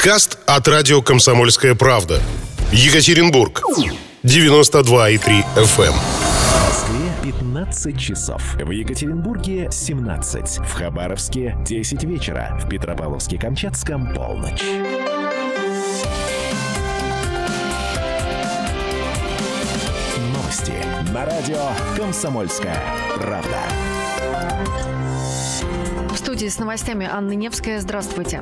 Подкаст от радио «Комсомольская правда». Екатеринбург. 92,3 FM. В Москве 15 часов. В Екатеринбурге 17. В Хабаровске 10 вечера. В Петропавловске-Камчатском полночь. Новости на радио «Комсомольская правда». В студии с новостями Анна Невская. Здравствуйте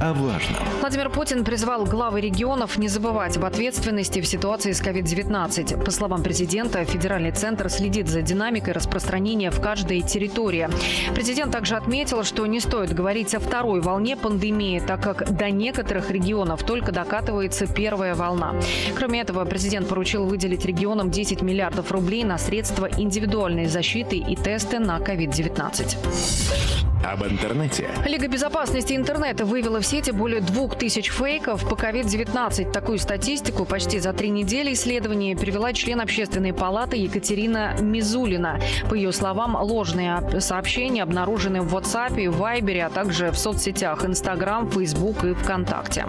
о важном. Владимир Путин призвал главы регионов не забывать об ответственности в ситуации с COVID-19. По словам президента, федеральный центр следит за динамикой распространения в каждой территории. Президент также отметил, что не стоит говорить о второй волне пандемии, так как до некоторых регионов только докатывается первая волна. Кроме этого, президент поручил выделить регионам 10 миллиардов рублей на средства индивидуальной защиты и тесты на COVID-19. Об интернете. Лига безопасности интернета вывела в сети более двух тысяч фейков по COVID-19. Такую статистику почти за три недели исследования привела член общественной палаты Екатерина Мизулина. По ее словам, ложные сообщения обнаружены в WhatsApp, и Viber, а также в соцсетях Instagram, Facebook и ВКонтакте.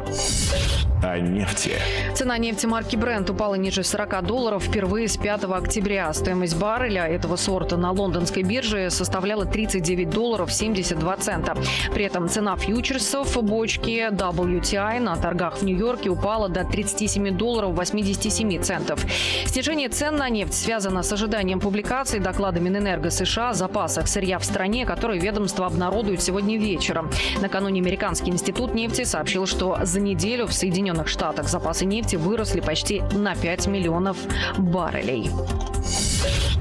О нефти. Цена нефти марки Brent упала ниже 40 долларов впервые с 5 октября. Стоимость барреля этого сорта на лондонской бирже составляла 39 долларов 72 цента. При этом цена фьючерсов бочки WTI на торгах в Нью-Йорке упала до 37 долларов 87 центов. Снижение цен на нефть связано с ожиданием публикации доклада Минэнерго США о запасах сырья в стране, которые ведомство обнародует сегодня вечером. Накануне Американский институт нефти сообщил, что за неделю в Соединенных Соединенных Штатах запасы нефти выросли почти на 5 миллионов баррелей.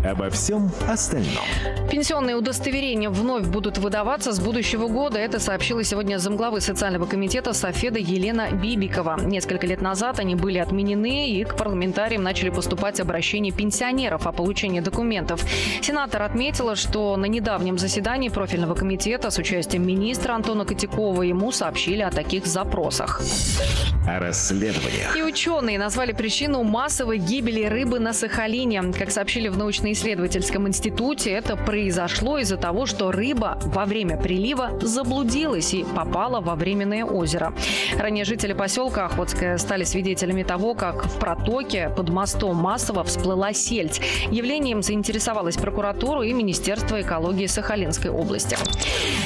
Обо всем остальном. Пенсионные удостоверения вновь будут выдаваться с будущего года. Это сообщила сегодня замглавы социального комитета Софеда Елена Бибикова. Несколько лет назад они были отменены, и к парламентариям начали поступать обращения пенсионеров о получении документов. Сенатор отметила, что на недавнем заседании профильного комитета с участием министра Антона Котякова ему сообщили о таких запросах. О расследованиях. И ученые назвали причину массовой гибели рыбы на Сахалине. Как сообщили в научно научно-исследовательском институте это произошло из-за того, что рыба во время прилива заблудилась и попала во временное озеро. Ранее жители поселка Охотская стали свидетелями того, как в протоке под мостом массово всплыла сельдь. Явлением заинтересовалась прокуратура и Министерство экологии Сахалинской области.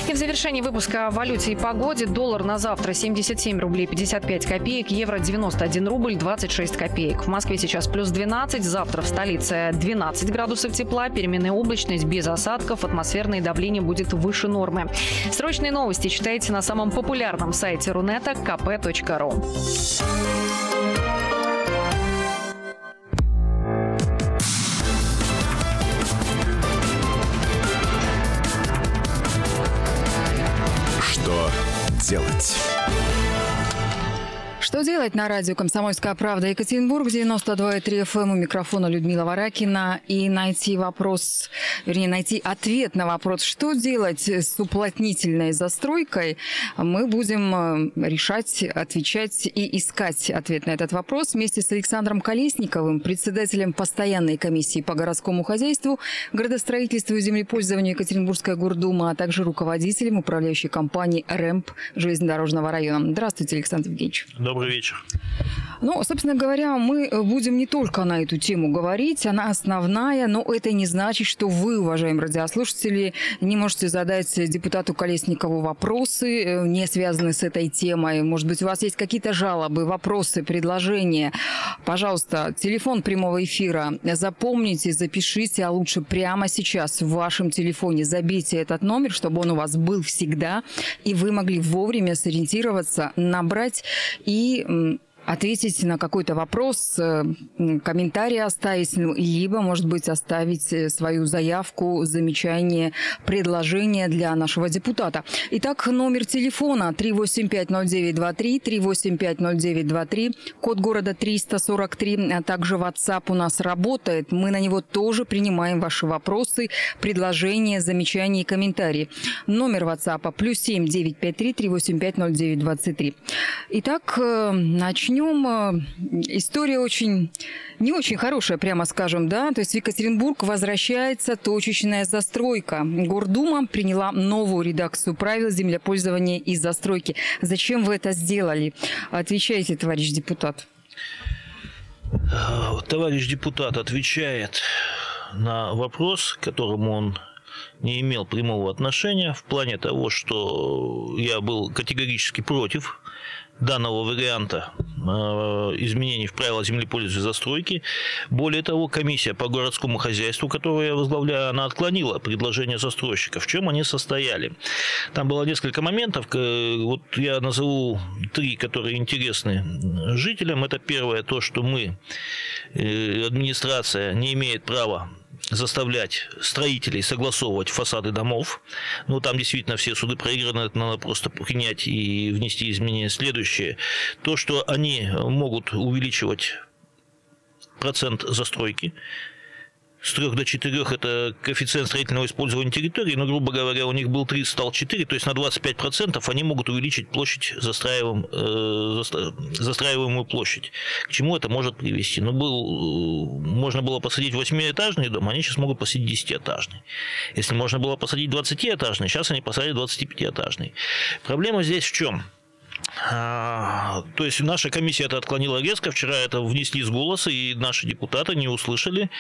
И в завершении выпуска о валюте и погоде доллар на завтра 77 рублей 55 копеек, евро 91 рубль 26 копеек. В Москве сейчас плюс 12, завтра в столице 12 градусов градусов тепла, переменная облачность без осадков, атмосферное давление будет выше нормы. Срочные новости читайте на самом популярном сайте Рунета kp.ru. Что делать? Что делать на радио «Комсомольская правда» Екатеринбург, 92,3 FM эм, у микрофона Людмила Варакина. И найти вопрос, вернее, найти ответ на вопрос, что делать с уплотнительной застройкой, мы будем э, решать, отвечать и искать ответ на этот вопрос вместе с Александром Колесниковым, председателем постоянной комиссии по городскому хозяйству, градостроительству и землепользованию Екатеринбургская гордума, а также руководителем управляющей компании «РЭМП» железнодорожного района. Здравствуйте, Александр Евгеньевич. Добрый Добрый вечер. Ну, собственно говоря, мы будем не только на эту тему говорить, она основная, но это не значит, что вы, уважаемые радиослушатели, не можете задать депутату Колесникову вопросы, э, не связанные с этой темой. Может быть, у вас есть какие-то жалобы, вопросы, предложения. Пожалуйста, телефон прямого эфира запомните, запишите, а лучше прямо сейчас в вашем телефоне забейте этот номер, чтобы он у вас был всегда, и вы могли вовремя сориентироваться, набрать и и ответить на какой-то вопрос, э, комментарий оставить, ну, либо, может быть, оставить э, свою заявку, замечание, предложение для нашего депутата. Итак, номер телефона 3850923, 3850923, код города 343, а также WhatsApp у нас работает. Мы на него тоже принимаем ваши вопросы, предложения, замечания и комментарии. Номер WhatsApp плюс 7 953 385 0923. Итак, э, начнем начнем. Э, история очень, не очень хорошая, прямо скажем, да. То есть в Екатеринбург возвращается точечная застройка. Гордума приняла новую редакцию правил землепользования и застройки. Зачем вы это сделали? Отвечайте, товарищ депутат. Э, товарищ депутат отвечает на вопрос, к которому он не имел прямого отношения в плане того, что я был категорически против данного варианта э, изменений в правила землепользования и застройки. Более того, комиссия по городскому хозяйству, которую я возглавляю, она отклонила предложение застройщика. В чем они состояли? Там было несколько моментов. Вот я назову три, которые интересны жителям. Это первое, то, что мы, э, администрация, не имеет права заставлять строителей согласовывать фасады домов. Ну, там действительно все суды проиграны, это надо просто принять и внести изменения. Следующее, то, что они могут увеличивать процент застройки, с 3 до 4 это коэффициент строительного использования территории, но, грубо говоря, у них был 3, стал 4, то есть на 25% они могут увеличить площадь, застраиваем, э, застраиваемую площадь. К чему это может привести? Ну, был, э, можно было посадить 8-этажный дом, они сейчас могут посадить 10-этажный. Если можно было посадить 20-этажный, сейчас они посадят 25-этажный. Проблема здесь в чем? А, то есть наша комиссия это отклонила резко. Вчера это внесли с голоса, и наши депутаты не услышали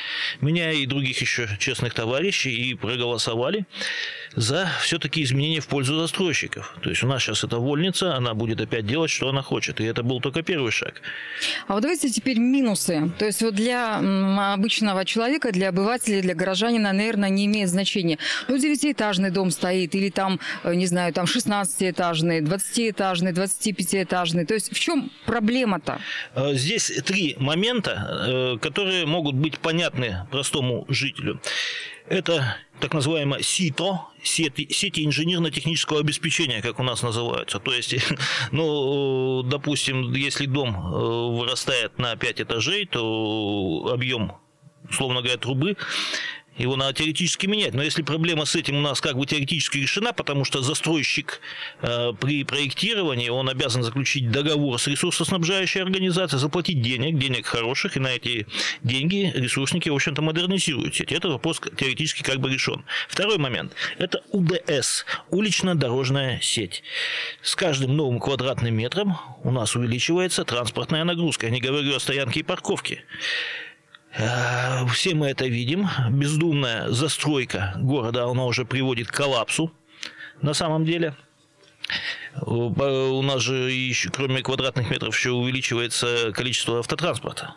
меня и других еще честных товарищей и проголосовали за все-таки изменения в пользу застройщиков. То есть у нас сейчас это вольница, она будет опять делать, что она хочет. И это был только первый шаг. А вот давайте теперь минусы. То есть вот для обычного человека, для обывателя, для горожанина, наверное, не имеет значения. Ну, девятиэтажный дом стоит, или там, э, не знаю, там 16-этажный, 20-этажный, 25-этажный. То есть в чем проблема-то? Э, здесь три момента, э, которые могут быть понятны простому жителю. Это так называемое СИТО, сети, сети инженерно-технического обеспечения, как у нас называются. То есть, ну, допустим, если дом э, вырастает на 5 этажей, то объем, условно говоря, трубы его надо теоретически менять. Но если проблема с этим у нас как бы теоретически решена, потому что застройщик э, при проектировании, он обязан заключить договор с ресурсоснабжающей организацией, заплатить денег, денег хороших, и на эти деньги ресурсники, в общем-то, модернизируют сеть. Это вопрос теоретически как бы решен. Второй момент – это УДС, улично-дорожная сеть. С каждым новым квадратным метром у нас увеличивается транспортная нагрузка. Я не говорю о стоянке и парковке. Э, все мы это видим. Бездумная застройка города, она уже приводит к коллапсу на самом деле. Э, у нас же еще, кроме квадратных метров еще увеличивается количество автотранспорта.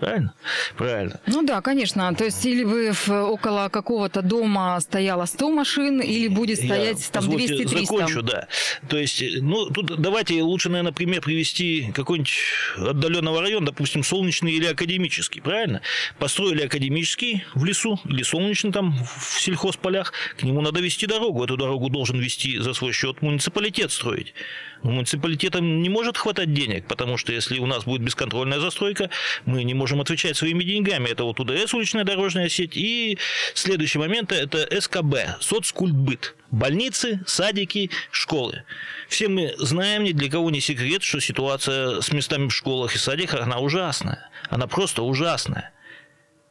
Правильно? Правильно. Ну да, конечно. То есть или вы около какого-то дома стояло 100 машин, или будет стоять Я, там 200-300. закончу, да. То есть, ну, тут давайте лучше, наверное, пример привести какой-нибудь отдаленного района, допустим, солнечный или академический, правильно? Построили академический в лесу или солнечный там в сельхозполях, к нему надо вести дорогу. Эту дорогу должен вести за свой счет муниципалитет строить. Муниципалитетам не может хватать денег, потому что если у нас будет бесконтрольная застройка, мы не можем отвечать своими деньгами. Это вот УДС, уличная дорожная сеть, и следующий момент – это СКБ, соцкультбыт. Больницы, садики, школы. Все мы знаем, ни для кого не секрет, что ситуация с местами в школах и садиках, она ужасная. Она просто ужасная.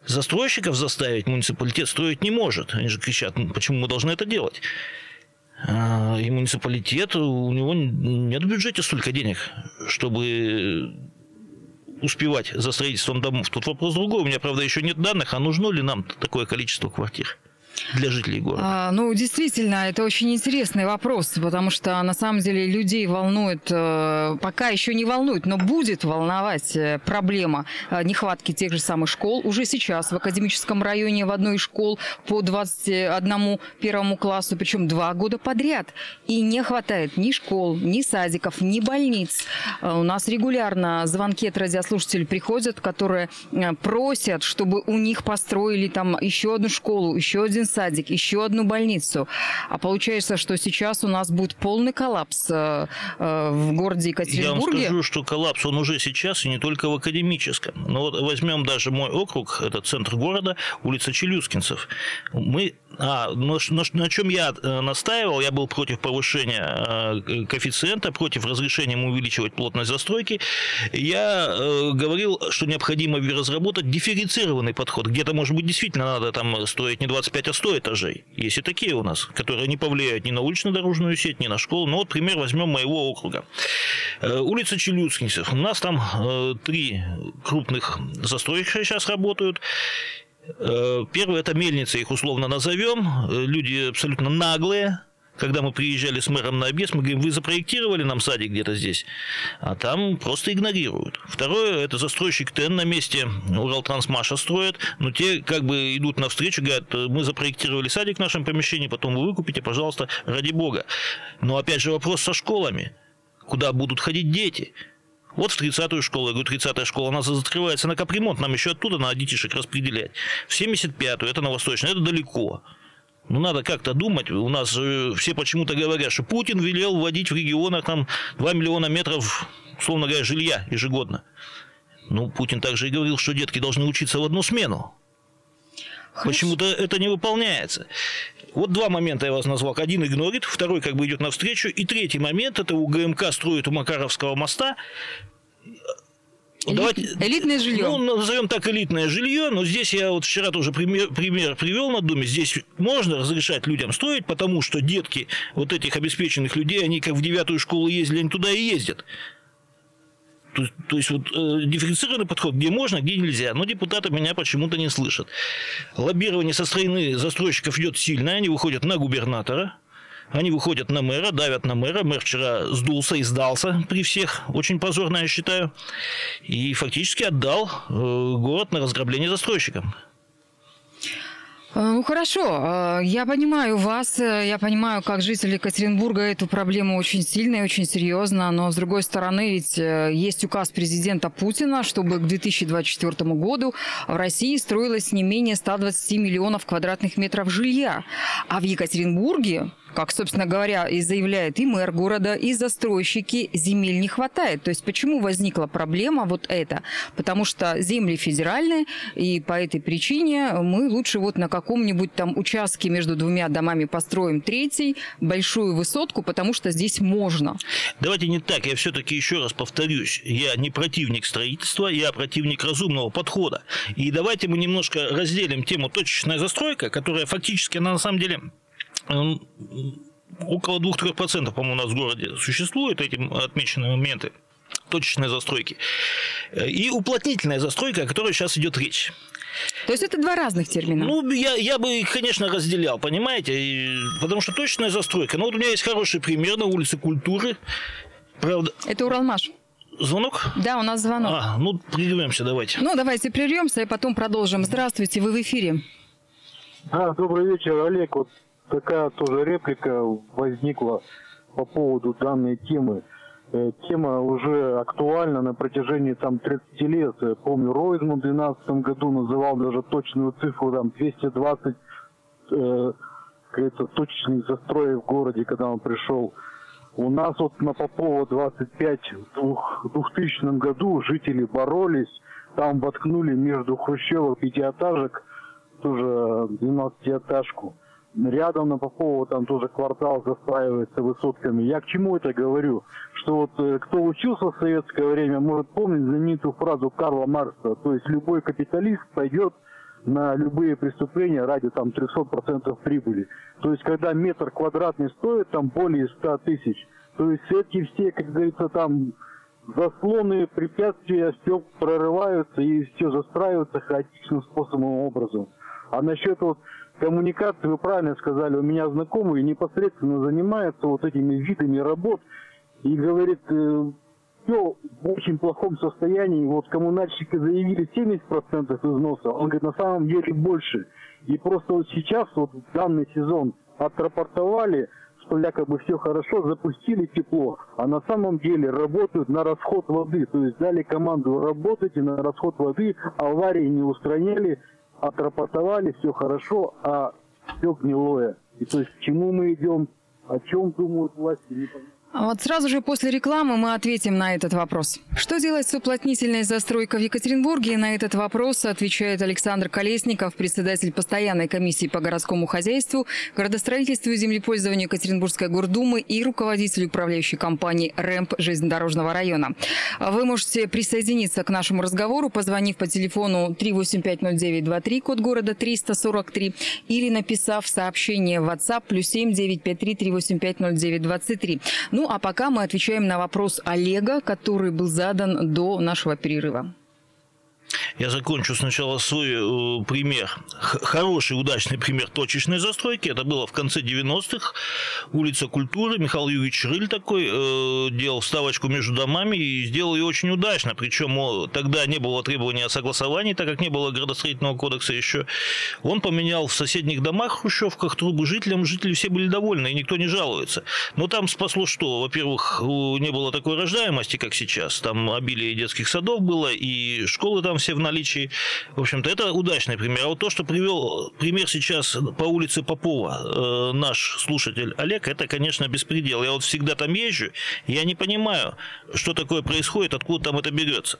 Застройщиков заставить муниципалитет строить не может. Они же кричат, «Ну, почему мы должны это делать? А, и муниципалитет, у него нет в бюджете столько денег, чтобы успевать за строительством домов. Тут вопрос другой. У меня, правда, еще нет данных, а нужно ли нам такое количество квартир? Для жителей города? А, ну, действительно, это очень интересный вопрос, потому что на самом деле людей волнует, э, пока еще не волнует, но будет волновать э, проблема э, нехватки тех же самых школ. Уже сейчас в академическом районе в одной из школ по 21 первому классу, причем два года подряд. И не хватает ни школ, ни садиков, ни больниц. У нас регулярно звонки от радиослушателей приходят, которые просят, чтобы у них построили там еще одну школу, еще один один садик, еще одну больницу. А получается, что сейчас у нас будет полный коллапс э, э, в городе Екатеринбурге. Я вам скажу, что коллапс он уже сейчас, и не только в академическом. Но вот возьмем даже мой округ, это центр города, улица Челюскинцев. Мы а, на, на, на чем я э, настаивал, я был против повышения э, коэффициента, против разрешения ему увеличивать плотность застройки. Я э, говорил, что необходимо разработать дифференцированный подход. Где-то, может быть, действительно надо там строить не 25, а 100 этажей. Есть и такие у нас, которые не повлияют ни на улично-дорожную сеть, ни на школу. Но вот пример возьмем моего округа. Э, улица Челюскинцев. У нас там э, три крупных застройщика сейчас работают. Э, первое – это мельница, их условно назовем. Люди абсолютно наглые. Когда мы приезжали с мэром на объезд, мы говорим, вы запроектировали нам садик где-то здесь, а там просто игнорируют. Второе – это застройщик ТЭН на месте Уралтрансмаша строят, но те как бы идут навстречу, говорят, мы запроектировали садик в нашем помещении, потом вы выкупите, пожалуйста, ради бога. Но опять же вопрос со школами. Куда будут ходить дети? Вот в 30-ю школу, я говорю, 30-я школа, она закрывается на капремонт, нам еще оттуда надо детишек распределять. В 75-ю, это на Восточную, это далеко. Ну, надо как-то думать. У нас все почему-то говорят, что Путин велел вводить в регионах там 2 миллиона метров, условно говоря, жилья ежегодно. Ну, Путин также и говорил, что детки должны учиться в одну смену. Почему-то это не выполняется. Вот два момента я вас назвал. Один игнорит, второй как бы идет навстречу. И третий момент, это у ГМК строят у Макаровского моста Давайте, элитное жилье. Ну, назовем так элитное жилье, но здесь я вот вчера тоже пример, пример привел на Думе. Здесь можно разрешать людям строить, потому что детки вот этих обеспеченных людей, они как в девятую школу ездили, они туда и ездят. То, то есть вот э, дифференцированный подход, где можно, где нельзя. Но депутаты меня почему-то не слышат. Лоббирование со стороны застройщиков идет сильно, они выходят на губернатора, они выходят на мэра, давят на мэра. Мэр вчера сдулся и сдался при всех. Очень позорно, я считаю. И фактически отдал э, город на разграбление застройщикам. Э, ну хорошо, э, я понимаю вас, я понимаю, как жители Екатеринбурга эту проблему очень сильно и очень серьезно, но с другой стороны ведь есть указ президента Путина, чтобы к 2024 году в России строилось не менее 120 миллионов квадратных метров жилья, а в Екатеринбурге как, собственно говоря, и заявляет и мэр города, и застройщики, земель не хватает. То есть почему возникла проблема вот эта? Потому что земли федеральные, и по этой причине мы лучше вот на каком-нибудь там участке между двумя домами построим третий, большую высотку, потому что здесь можно. Давайте не так, я все-таки еще раз повторюсь. Я не противник строительства, я противник разумного подхода. И давайте мы немножко разделим тему точечная застройка, которая фактически, она на самом деле около 2-3%, по-моему, у нас в городе существуют эти отмеченные моменты точечной застройки. И уплотнительная застройка, о которой сейчас идет речь. То есть это два разных термина? Ну, я, я бы их, конечно, разделял, понимаете? И, потому что точная застройка. Ну, вот у меня есть хороший пример на улице культуры. Правда. Это Уралмаш. Звонок? Да, у нас звонок. А, ну, прервемся, давайте. Ну, давайте прервемся и потом продолжим. Здравствуйте, вы в эфире. А, добрый вечер, Олег. Вот такая тоже реплика возникла по поводу данной темы. Э, тема уже актуальна на протяжении там 30 лет. Я помню, Ройзман в 2012 году называл даже точную цифру там 220 э, точечных застроек в городе, когда он пришел. У нас вот на Попова 25 в 2000 году жители боролись, там воткнули между хрущевок пятиэтажек тоже 12-этажку рядом на Попова там тоже квартал застраивается высотками. Я к чему это говорю? Что вот э, кто учился в советское время, может помнить знаменитую фразу Карла Маркса. То есть любой капиталист пойдет на любые преступления ради там 300% прибыли. То есть когда метр квадратный стоит там более 100 тысяч, то есть эти все, как говорится, там заслоны, препятствия, все прорываются и все застраивается хаотичным способом образом. А насчет вот коммуникации, вы правильно сказали, у меня знакомый непосредственно занимается вот этими видами работ и говорит, э, все в очень плохом состоянии. Вот коммунальщики заявили 70% износа, он говорит, на самом деле больше. И просто вот сейчас, вот данный сезон, отрапортовали, что якобы все хорошо, запустили тепло, а на самом деле работают на расход воды. То есть дали команду работать и на расход воды, аварии не устраняли, отрапортовали, все хорошо, а все гнилое. И то есть к чему мы идем, о чем думают власти, непонятно. А вот сразу же после рекламы мы ответим на этот вопрос. Что делать с уплотнительной застройкой в Екатеринбурге? На этот вопрос отвечает Александр Колесников, председатель постоянной комиссии по городскому хозяйству, градостроительству и землепользованию Екатеринбургской гордумы и руководитель управляющей компании РЭМП железнодорожного района. Вы можете присоединиться к нашему разговору, позвонив по телефону 3850923, код города 343, или написав сообщение в WhatsApp плюс 7 953 385 0923. Ну, а пока мы отвечаем на вопрос Олега, который был задан до нашего перерыва. Я закончу сначала свой э, пример. Хороший, удачный пример точечной застройки. Это было в конце 90-х. Улица Культуры. Михаил Юрьевич Рыль такой э, делал вставочку между домами и сделал ее очень удачно. Причем о, тогда не было требования о согласовании, так как не было градостроительного кодекса еще. Он поменял в соседних домах, хрущевках, трубы жителям. Жители все были довольны, и никто не жалуется. Но там спасло что? Во-первых, не было такой рождаемости, как сейчас. Там обилие детских садов было, и школы там все в наличии. В общем-то, это удачный пример. А вот то, что привел пример сейчас по улице Попова, э, наш слушатель Олег, это, конечно, беспредел. Я вот всегда там езжу, я не понимаю, что такое происходит, откуда там это берется.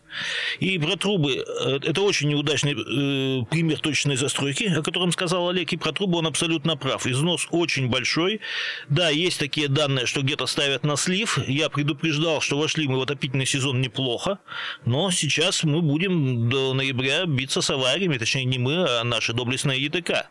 И про трубы, э, это очень неудачный э, пример точной застройки, о котором сказал Олег, и про трубы он абсолютно прав. Износ очень большой. Да, есть такие данные, что где-то ставят на слив. Я предупреждал, что вошли мы в отопительный сезон неплохо, но сейчас мы будем до ноября биться с авариями, точнее не мы, а наши доблестные ЕТК.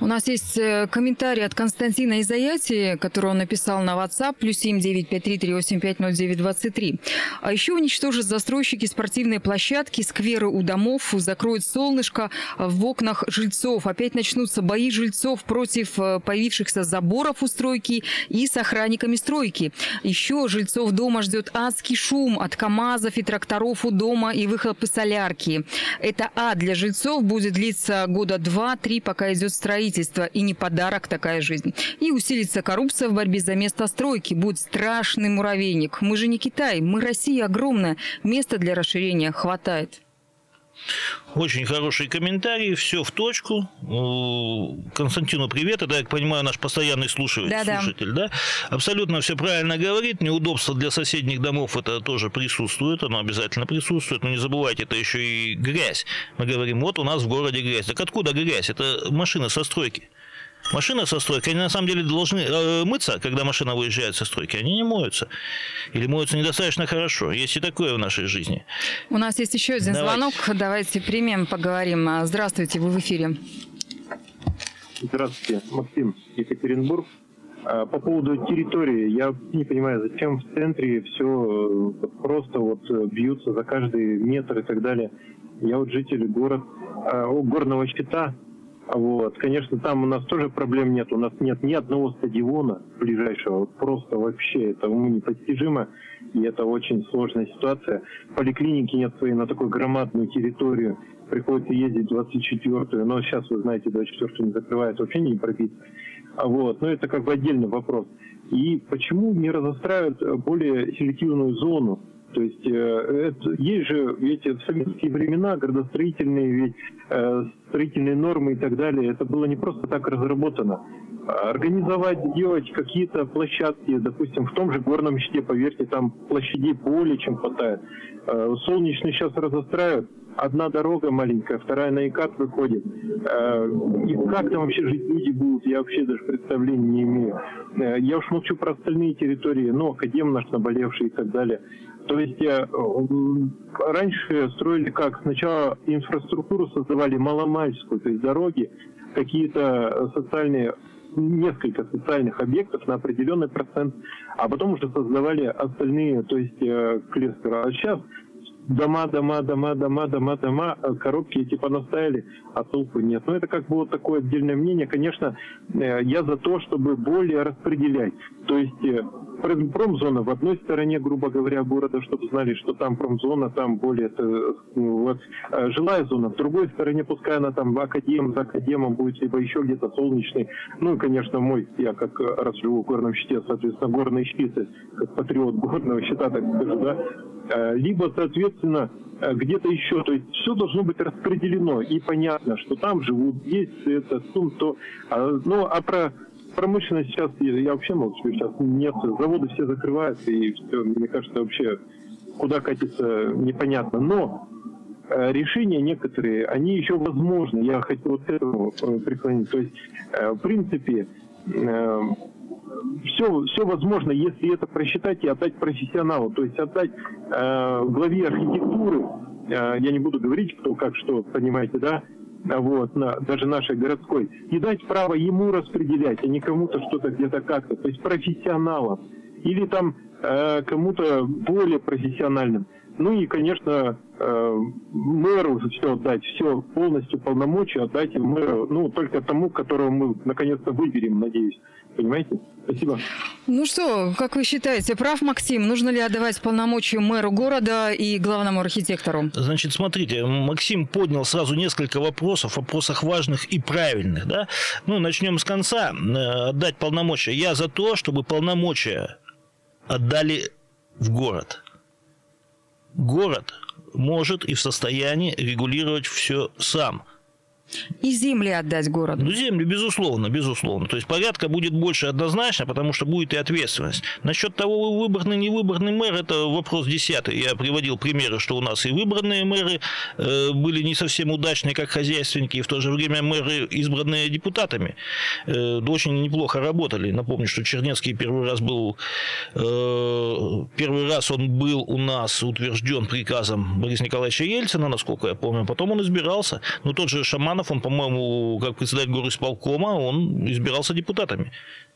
У нас есть э, комментарий от Константина из Аяти, который он написал на WhatsApp, плюс 7953-385-0923. А еще уничтожат застройщики спортивные площадки, скверы у домов, закроют солнышко в окнах жильцов. Опять начнутся бои жильцов против э, появившихся заборов у стройки и с охранниками стройки. Еще жильцов дома ждет адский шум от КАМАЗов и тракторов у дома и выхлопы солярки. Это ад для жильцов будет длиться года два-три, пока идет строительство. И не подарок такая жизнь. И усилится коррупция в борьбе за место стройки. Будет страшный муравейник. Мы же не Китай, мы Россия огромная. Места для расширения хватает. Очень хороший комментарий, все в точку. Константину привет, это, я так понимаю, наш постоянный слушатель. Да-да. слушатель да? Абсолютно все правильно говорит. Неудобство для соседних домов это тоже присутствует, оно обязательно присутствует. Но не забывайте, это еще и грязь. Мы говорим, вот у нас в городе грязь. Так откуда грязь? Это машины со стройки. Машины со стройки, они на самом деле должны э, мыться, когда машина выезжает со стройки. Они не моются. Или моются недостаточно хорошо. Есть и такое в нашей жизни. У нас есть еще один Давайте. звонок. Давайте примем, поговорим. А, Здравствуйте, вы в эфире. Здравствуйте, Максим, Екатеринбург. А, По поводу территории, я не понимаю, зачем в центре все просто вот э, бьются за каждый метр и так далее. Я вот житель город, а, о, горного щита, вот, конечно, там у нас тоже проблем нет, у нас нет ни одного стадиона ближайшего, вот просто вообще это уму непостижимо, и это очень сложная ситуация. Поликлиники нет своей на такую громадную территорию, приходится ездить 24-ю, но сейчас, вы знаете, 24-ю не закрывается, вообще не пробить. А вот, но это как бы отдельный вопрос. И почему не разостраивают более селективную зону? То есть э, это, есть же ведь в советские времена градостроительные ведь э, строительные нормы и так далее, это было не просто так разработано. А Организовать, сделать какие-то площадки, допустим, в том же горном щите, поверьте, там площадей более чем хватает. Э, Солнечный сейчас разостраивают, одна дорога маленькая, вторая на ИКАТ выходит. Э, И как там вообще жить люди будут, я вообще даже представления не имею. Я уж молчу про остальные территории, ну, Академ наш наболевший и так далее. То есть э, раньше строили как? Сначала инфраструктуру создавали маломальскую, то есть дороги, какие-то социальные несколько социальных объектов на определенный процент, а потом уже создавали остальные, то есть э. А сейчас дома, дома, дома, дома, дома, дома, э, коробки эти понаставили, а толку нет. Но это как бы вот такое отдельное мнение. Конечно, э, я за то, чтобы более распределять. То есть э, пром- промзона в одной стороне, грубо говоря, города, чтобы знали, что там промзона, там более э, вот, жилая зона. В другой стороне, пускай она там академ, за академом будет, либо еще где-то солнечный. Ну и, конечно, мой, я как раз живу в горном щите, соответственно, горные щиты, как патриот горного щита, так скажу, да, либо, соответственно, соответственно, э, где-то еще. То есть все должно быть распределено и понятно, что там живут, есть это, то, то. А, ну, а про промышленность сейчас, я вообще молчу, сейчас нет, заводы все закрываются, и все, мне кажется, вообще куда катится непонятно. Но э, решения некоторые, они еще возможны. Я хотел вот этому э, преклонить. То есть, в принципе, все, все возможно, если это просчитать и отдать профессионалу. То есть отдать главе архитектуры, я не буду говорить, кто как что, понимаете, да, вот, на, даже нашей городской, и дать право ему распределять, а не кому-то что-то где-то как-то, то есть профессионалам. Или там Э, кому-то более профессиональным. Ну и, конечно, э, мэру все отдать, все полностью полномочия отдать мэру, ну, только тому, которого мы наконец-то выберем, надеюсь. Понимаете? Спасибо. Ну что, как вы считаете, прав Максим? Нужно ли отдавать полномочия мэру города и главному архитектору? Значит, смотрите, Максим поднял сразу несколько вопросов, вопросах важных и правильных, да? Ну, начнем с конца. Э, отдать полномочия. Я за то, чтобы полномочия отдали в город. Город может и в состоянии регулировать все сам – и земли отдать городу. Ну, земли, безусловно, безусловно. То есть порядка будет больше однозначно, потому что будет и ответственность. Насчет того, выборный, не выборный мэр, это вопрос десятый. Я приводил примеры, что у нас и выбранные мэры э, были не совсем удачные, как хозяйственники, и в то же время мэры, избранные депутатами, э, очень неплохо работали. Напомню, что Чернецкий первый раз был, э, первый раз он был у нас утвержден приказом Бориса Николаевича Ельцина, насколько я помню, потом он избирался. Но тот же Шаман Романов, он, по-моему, как председатель горосполкома, он избирался депутатами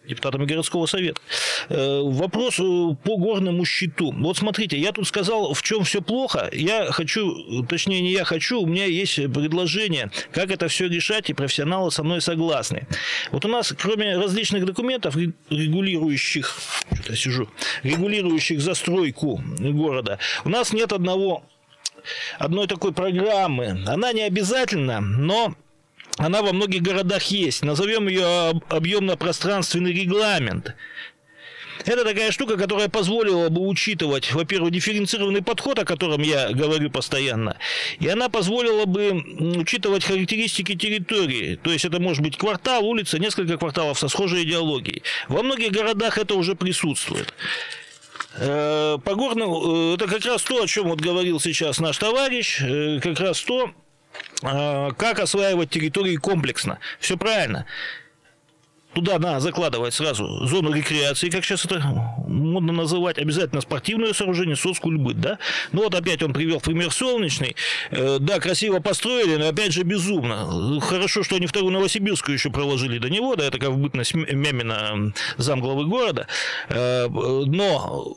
депутатами городского совета. Э, вопрос э, по горному счету. Вот смотрите, я тут сказал, в чем все плохо. Я хочу, точнее не я хочу, у меня есть предложение, как это все решать, и профессионалы со мной согласны. Вот у нас, кроме различных документов, регулирующих, что-то сижу, регулирующих застройку города, у нас нет одного одной такой программы. Она не обязательна, но она во многих городах есть. Назовем ее объемно-пространственный регламент. Это такая штука, которая позволила бы учитывать, во-первых, дифференцированный подход, о котором я говорю постоянно, и она позволила бы учитывать характеристики территории. То есть это может быть квартал, улица, несколько кварталов со схожей идеологией. Во многих городах это уже присутствует. Э, по горному, э, это как раз то, о чем вот говорил сейчас наш товарищ, э, как раз то, как осваивать территории комплексно. Все правильно. Туда надо закладывать сразу зону рекреации, как сейчас это модно называть, обязательно спортивное сооружение, соцкульбыт, да? Ну вот опять он привел пример солнечный. Да, красиво построили, но опять же безумно. Хорошо, что они вторую Новосибирскую еще проложили до него, да, это как в бытность Мямина замглавы города. Но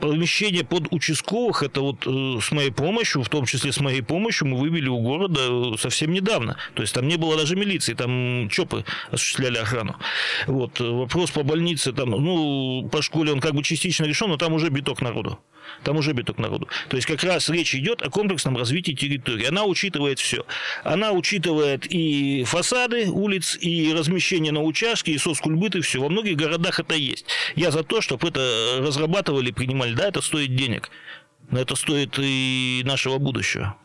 помещение под участковых, это вот э, с моей помощью, в том числе с моей помощью, мы вывели у города э, совсем недавно. То есть там не было даже милиции, там ЧОПы осуществляли охрану. Вот, э, вопрос по больнице, там, ну, по школе он как бы частично решен, но там уже биток народу. Там уже биток народу. То есть как раз речь идет о комплексном развитии территории. Она учитывает все. Она учитывает и фасады улиц, и размещение на участке, и соцкульбыты, все. Во многих городах это есть. Я за то, чтобы это разрабатывали, принимали. Да, это стоит денег. Но это стоит и нашего будущего.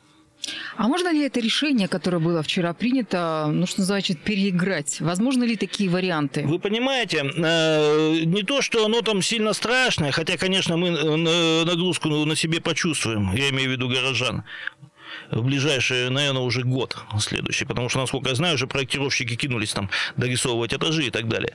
А можно ли это решение, которое было вчера принято, ну что называется, переиграть? Возможно ли такие варианты? Вы понимаете, э, не то, что оно там сильно страшное, хотя, конечно, мы э, нагрузку на себе почувствуем, я имею в виду горожан в ближайший, наверное, уже год следующий, потому что, насколько я знаю, уже проектировщики кинулись там дорисовывать этажи и так далее.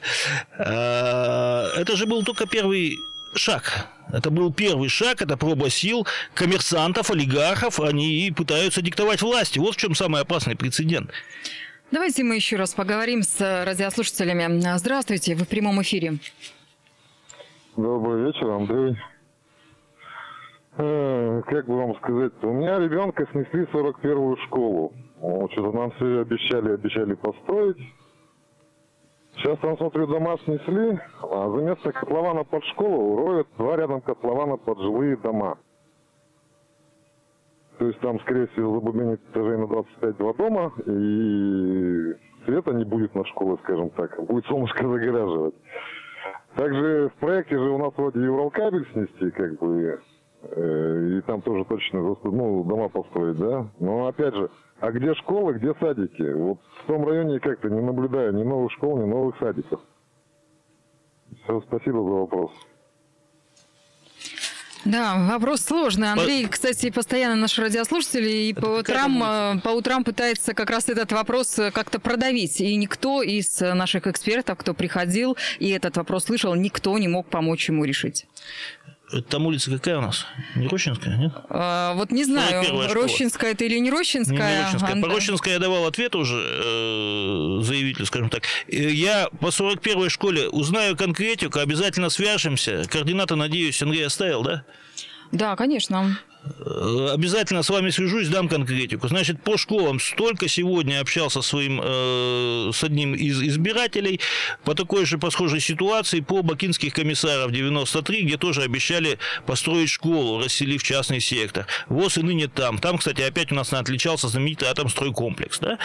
Э, это же был только первый шаг. Это был первый шаг, это проба сил коммерсантов, олигархов. Они пытаются диктовать власти. Вот в чем самый опасный прецедент. Давайте мы еще раз поговорим с радиослушателями. Здравствуйте, вы в прямом эфире. Добрый вечер, Андрей. Э, как бы вам сказать, у меня ребенка снесли 41-ю школу. Что-то нам все обещали, обещали построить. Сейчас там, смотрю, дома снесли, а за место котлована под школу роют два рядом котлована под жилые дома. То есть там, скорее всего, забубенит этажей на 25 два дома, и света не будет на школы, скажем так. Будет солнышко загораживать. Также в проекте же у нас вроде Еврокабель снести, как бы, и там тоже точно ну, дома построить, да. Но опять же, а где школы, где садики? Вот в том районе как-то не наблюдаю ни новых школ, ни новых садиков. Все, спасибо за вопрос. Да, вопрос сложный. Андрей, кстати, постоянно наш радиослушатель и по утрам, э, по утрам пытается как раз этот вопрос э, как-то продавить. И никто из э, наших экспертов, кто приходил и этот вопрос слышал, никто не мог помочь ему решить. Там улица какая у нас? Не Рощинская, нет? А, вот не знаю, 41-я школа. Рощинская это или не Не, Рощинская. не Рощинская. Ан- По Рощинской я давал ответ уже э, заявителю, скажем так. Э, Я по 41-й школе узнаю конкретику, обязательно свяжемся. Координаты, надеюсь, Андрей оставил, да? Да, конечно. Э, Обязательно с вами свяжусь, дам конкретику. Значит, по школам столько сегодня общался своим, э, с одним из избирателей по такой же, по схожей ситуации по Бакинских комиссаров 93, где тоже обещали построить школу, расселив частный сектор. ВОЗ и ныне там. Там, кстати, опять у нас отличался знаменитый атомстройкомплекс, да?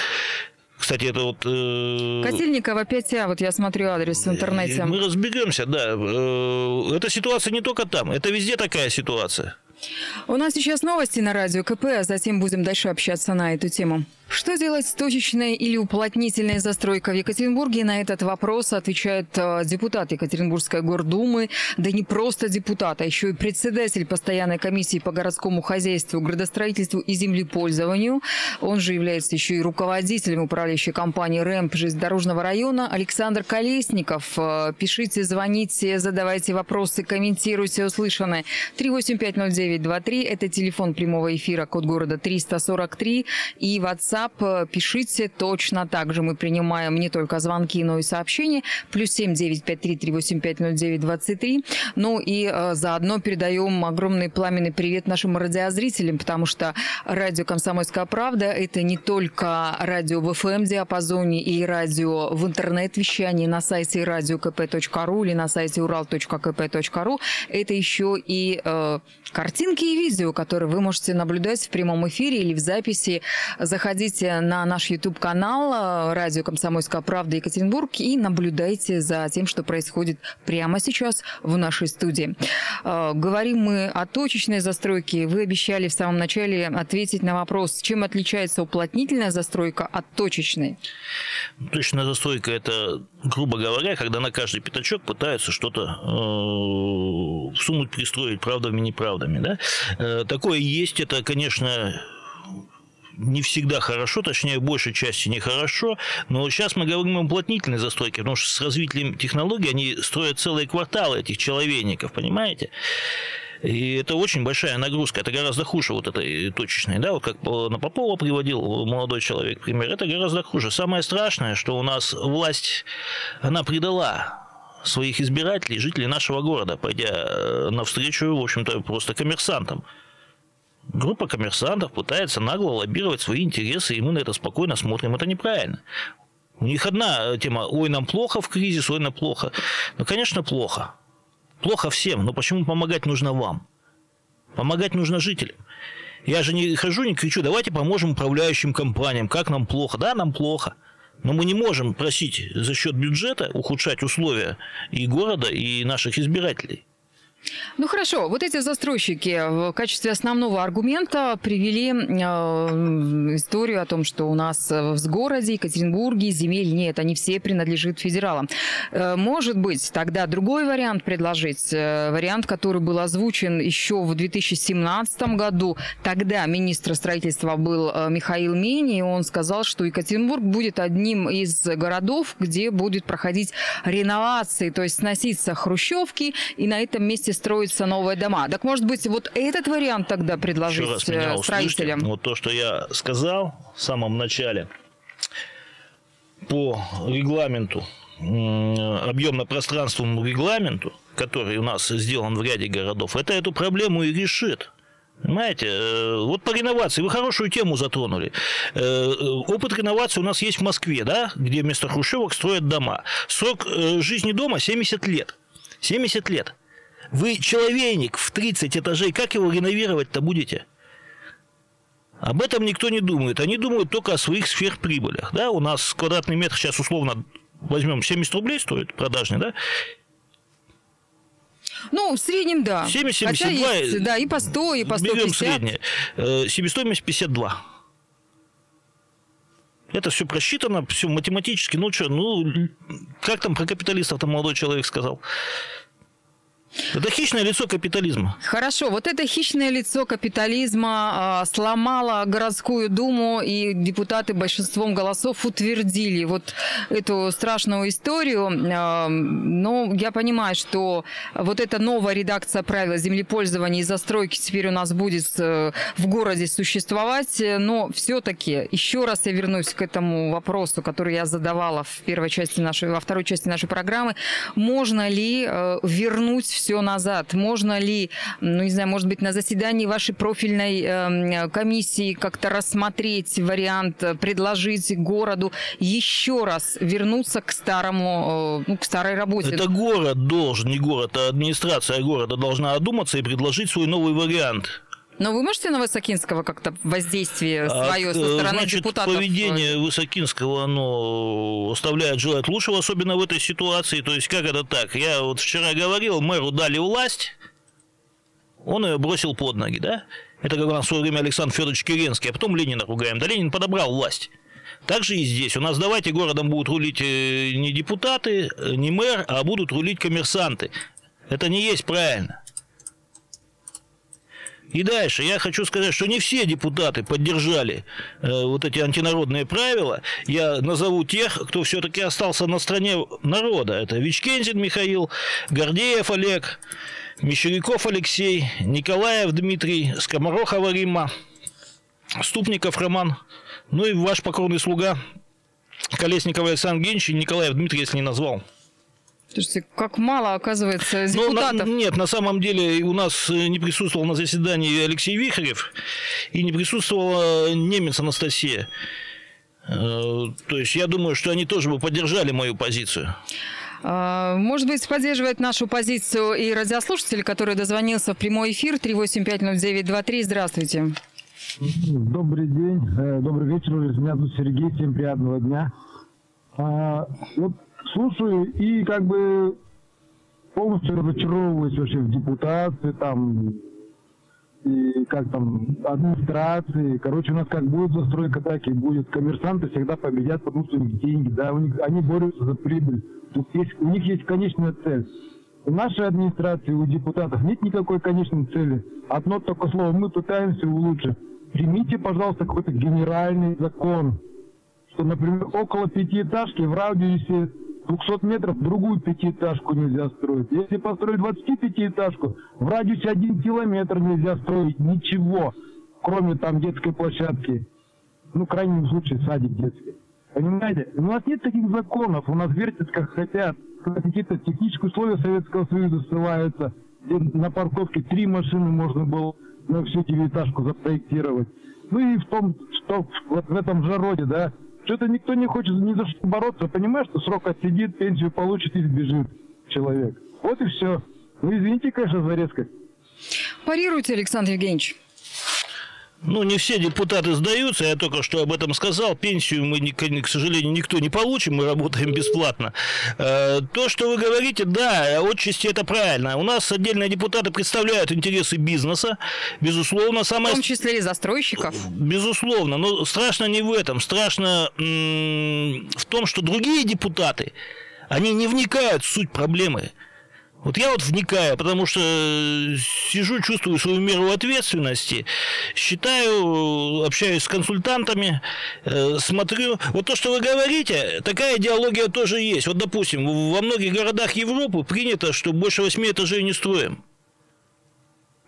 Кстати, это вот... э, Котельникова 5А, вот я смотрю адрес в интернете. Мы разберемся, да. Э, Эта ситуация не только там, это везде такая ситуация. У нас сейчас новости на радио КП, а затем будем дальше общаться на эту тему. Что делать с точечной или уплотнительной застройкой в Екатеринбурге? На этот вопрос отвечает э, депутат Екатеринбургской гордумы, да не просто депутат, а еще и председатель постоянной комиссии по городскому хозяйству, градостроительству и землепользованию. Он же является еще и руководителем управляющей компании РЭМП железнодорожного района Александр Колесников. Э, Пишите, звоните, задавайте вопросы, комментируйте услышанное. 3850923 – это телефон прямого эфира, код города 343 и WhatsApp э, пишите точно так же. Мы принимаем не только звонки, но и сообщения. Плюс 7 953 385 0923. Ну и э, заодно передаем огромный пламенный привет нашим радиозрителям, потому что радио «Комсомольская правда» – это не только радио в FM-диапазоне и радио в интернет-вещании на сайте radiokp.ru или на сайте ural.kp.ru. Это еще и э, картинки и видео, которые вы можете наблюдать в прямом эфире или в записи. Заходите на наш YouTube-канал э, «Радио Комсомольская правда Екатеринбург» и наблюдайте за тем, что происходит прямо сейчас в нашей студии. Э, Говорим мы о точечной застройке. Вы обещали в самом начале ответить на вопрос, чем отличается уплотнительная застройка от точечной. Точная застройка – это, грубо говоря, когда на каждый пятачок пытаются что-то э, всунуть, пристроить правдами, неправдами. Да? Такое есть, это, конечно, не всегда хорошо, точнее, в большей части нехорошо, но сейчас мы говорим о уплотнительной застройке, потому что с развитием технологий они строят целые кварталы этих человейников, понимаете? И это очень большая нагрузка. Это гораздо хуже вот этой точечной. Да? Вот как на Попова приводил молодой человек пример. Это гораздо хуже. Самое страшное, что у нас власть, она предала своих избирателей, жителей нашего города, пойдя навстречу, в общем-то, просто коммерсантам. Группа коммерсантов пытается нагло лоббировать свои интересы, и мы на это спокойно смотрим. Это неправильно. У них одна тема, ой, нам плохо в кризис, ой, нам плохо. Ну, конечно, плохо. Плохо всем, но почему помогать нужно вам? Помогать нужно жителям. Я же не хожу, не кричу, давайте поможем управляющим компаниям, как нам плохо. Да, нам плохо. Но мы не можем просить за счет бюджета ухудшать условия и города, и наших избирателей. Ну хорошо, вот эти застройщики в качестве основного аргумента привели э, историю о том, что у нас в городе Екатеринбурге земель нет, они все принадлежат федералам. Э, может быть, тогда другой вариант предложить, э, вариант, который был озвучен еще в 2017 году. Тогда министр строительства был э, Михаил Мени, и он сказал, что Екатеринбург будет одним из городов, где будет проходить реновации, то есть сноситься хрущевки, и на этом месте строятся новые дома. Так может быть, вот этот вариант тогда предложить Еще раз меня э, строителям? услышьте. Вот то, что я сказал в самом начале по регламенту, объемно-пространственному регламенту, который у нас сделан в ряде городов, это эту проблему и решит. Понимаете, вот по реновации вы хорошую тему затронули. Опыт реновации у нас есть в Москве, да, где вместо хрущевок строят дома. Срок жизни дома 70 лет. 70 лет. Вы человейник в 30 этажей, как его реновировать-то будете? Об этом никто не думает. Они думают только о своих сверхприбылях. Да? У нас квадратный метр сейчас условно возьмем 70 рублей стоит продажный, да? Ну, в среднем, да. 70-72. Хотя есть, да, и по 100, и по 150. Берем среднее. Э, Себестоимость 52. Это все просчитано, все математически. Ну что, ну, как там про капиталистов там молодой человек сказал? Это хищное лицо капитализма. Хорошо, вот это хищное лицо капитализма а, сломало городскую думу, и депутаты большинством голосов утвердили вот эту страшную историю. А, но я понимаю, что вот эта новая редакция правил землепользования и застройки теперь у нас будет э, в городе существовать, но все-таки еще раз я вернусь к этому вопросу, который я задавала в первой части нашей, во второй части нашей программы. Можно ли э, вернуть все назад? Можно ли, ну не знаю, может быть, на заседании вашей профильной э, комиссии как-то рассмотреть вариант, э, предложить городу еще раз вернуться к старому, э, ну, к старой работе? Это город должен, не город, а администрация города должна одуматься и предложить свой новый вариант. Но вы можете на Высокинского как-то воздействие свое а, со стороны значит, депутатов? поведение Высокинского, оно оставляет желать лучшего, особенно в этой ситуации. То есть, как это так? Я вот вчера говорил, мэру дали власть, он ее бросил под ноги, да? Это как у нас в свое время Александр Федорович Керенский, а потом Ленина ругаем. Да Ленин подобрал власть. Так же и здесь. У нас давайте городом будут рулить э, не депутаты, э, не мэр, а будут рулить коммерсанты. Это не есть правильно. И дальше я хочу сказать, что не все депутаты поддержали э, вот эти антинародные правила. Я назову тех, кто все-таки остался на стороне народа. Это Вичкензин Михаил, Гордеев Олег, Мещеряков Алексей, Николаев Дмитрий, Скоморохова Римма, Ступников Роман, ну и ваш покорный слуга Колесников Александр Генч и Николаев Дмитрий, если не назвал. Слушайте, как мало, оказывается, депутатов. Ну, на, нет, на самом деле у нас э, не присутствовал на заседании Алексей Вихарев и не присутствовала немец Анастасия. Э, то есть я думаю, что они тоже бы поддержали мою позицию. А, может быть, поддерживает нашу позицию и радиослушатель, который дозвонился в прямой эфир 3850923. Здравствуйте. Добрый день, э, добрый вечер. Меня зовут Сергей. Всем приятного дня. А, вот слушаю и как бы полностью разочаровываюсь вообще в депутации, там, и как там, администрации. Короче, у нас как будет застройка, так и будет. Коммерсанты всегда победят, потому что у них деньги, да, у них, они борются за прибыль. Тут есть, у них есть конечная цель. У нашей администрации, у депутатов нет никакой конечной цели. Одно только слово, мы пытаемся улучшить. Примите, пожалуйста, какой-то генеральный закон, что, например, около пятиэтажки в радиусе 200 метров другую пятиэтажку нельзя строить. Если построить 25-этажку, в радиусе 1 километр нельзя строить ничего, кроме там детской площадки. Ну, в крайнем случае, садик детский. Понимаете? У нас нет таких законов, у нас вертят как хотят. Какие-то технические условия Советского Союза ссылаются, где на парковке три машины можно было на всю девятиэтажку запроектировать. Ну и в том, что вот в этом же роде, да, что-то никто не хочет ни за что бороться, понимаешь, что срок отсидит, пенсию получит и сбежит человек. Вот и все. Ну, извините, конечно, за резкость. Парируйте, Александр Евгеньевич. Ну, не все депутаты сдаются, я только что об этом сказал. Пенсию мы, к сожалению, никто не получим, мы работаем бесплатно. Э, то, что вы говорите, да, отчасти это правильно. У нас отдельные депутаты представляют интересы бизнеса, безусловно. Самое... В том числе и застройщиков. Безусловно, но страшно не в этом. Страшно в том, что другие депутаты, они не вникают в суть проблемы. Вот я вот вникаю, потому что э, сижу, чувствую свою меру ответственности, считаю, общаюсь с консультантами, э, смотрю. Вот то, что вы говорите, такая идеология тоже есть. Вот, допустим, во многих городах Европы принято, что больше восьми этажей не строим.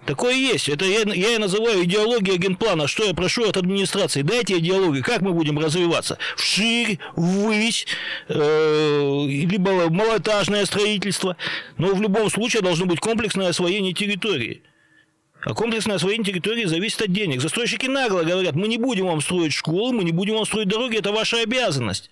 Такое есть. Это я, я и называю идеология генплана. Что я прошу от администрации? Дайте идеологию, как мы будем развиваться. Вширь, ввысь, э, либо малоэтажное строительство. Но в любом случае должно быть комплексное освоение территории. А комплексное освоение территории зависит от денег. Застройщики нагло говорят, мы не будем вам строить школы, мы не будем вам строить дороги, это ваша обязанность.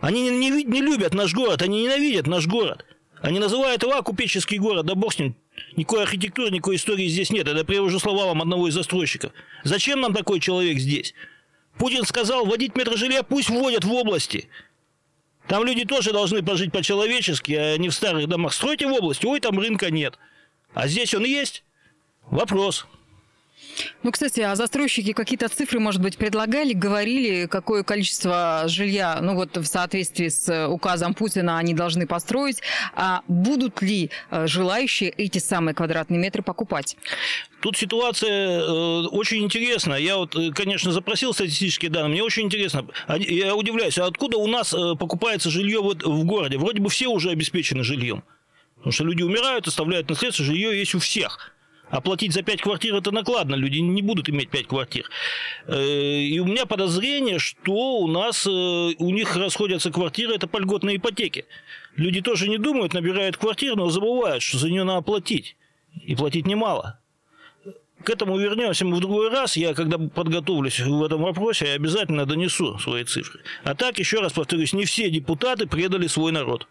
Они не, не, не любят наш город, они ненавидят наш город. Они называют его купеческий город, да бог с ним. Никакой архитектуры, никакой истории здесь нет. Это уже слова вам одного из застройщиков. Зачем нам такой человек здесь? Путин сказал, вводить метрожилья пусть вводят в области. Там люди тоже должны пожить по-человечески, а не в старых домах. Стройте в области, ой, там рынка нет. А здесь он есть? Вопрос. Ну, кстати, а застройщики какие-то цифры, может быть, предлагали, говорили, какое количество жилья, ну вот в соответствии с указом Путина они должны построить, а будут ли э, желающие эти самые квадратные метры покупать? Тут ситуация э, очень интересная. Я вот, э, конечно, запросил статистические данные. Мне очень интересно. Я удивляюсь, а откуда у нас э, покупается жилье вот в городе? Вроде бы все уже обеспечены жильем. Потому что люди умирают, оставляют наследство, жилье есть у всех. Оплатить за 5 квартир это накладно, люди не будут иметь 5 квартир. Э, и у меня подозрение, что у нас, э, у них расходятся квартиры, это по льготной ипотеке. Люди тоже не думают, набирают квартиру, но забывают, что за нее надо платить. И платить немало. К этому вернемся мы в другой раз. Я, когда подготовлюсь в этом вопросе, я обязательно донесу свои цифры. А так, еще раз повторюсь, не все депутаты предали свой народ.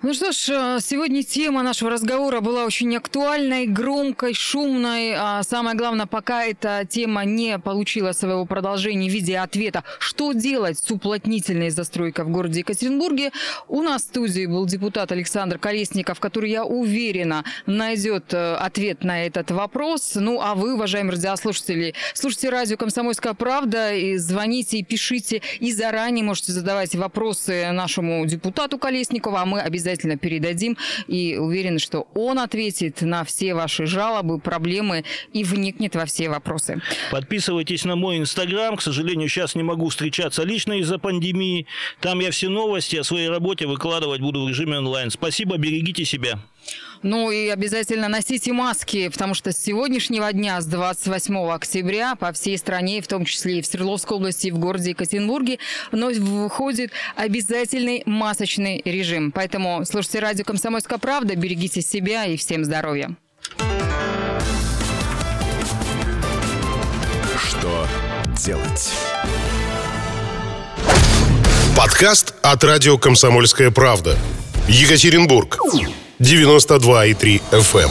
Ну что ж, э, сегодня тема нашего разговора была очень актуальной, громкой, шумной. А самое главное, пока эта тема не получила своего продолжения в виде ответа, что делать с уплотнительной застройкой в городе Екатеринбурге, у нас в студии был депутат Александр Колесников, который, я уверена, найдет э, ответ на этот вопрос. Ну, а вы, уважаемые радиослушатели, слушайте радио «Комсомольская правда», и звоните, и пишите, и заранее можете задавать вопросы нашему депутату Колесникову, а мы обязательно обязательно передадим и уверены, что он ответит на все ваши жалобы, проблемы и вникнет во все вопросы. Подписывайтесь на мой инстаграм. К сожалению, сейчас не могу встречаться лично из-за пандемии. Там я все новости о своей работе выкладывать буду в режиме онлайн. Спасибо, берегите себя. Ну и обязательно носите маски, потому что с сегодняшнего дня, с 28 октября, по всей стране, в том числе и в Свердловской области, и в городе Екатеринбурге, выходит обязательный масочный режим. Поэтому слушайте радио «Комсомольская правда», берегите себя и всем здоровья. Что делать? Подкаст от радио «Комсомольская правда». Екатеринбург. 92,3 FM.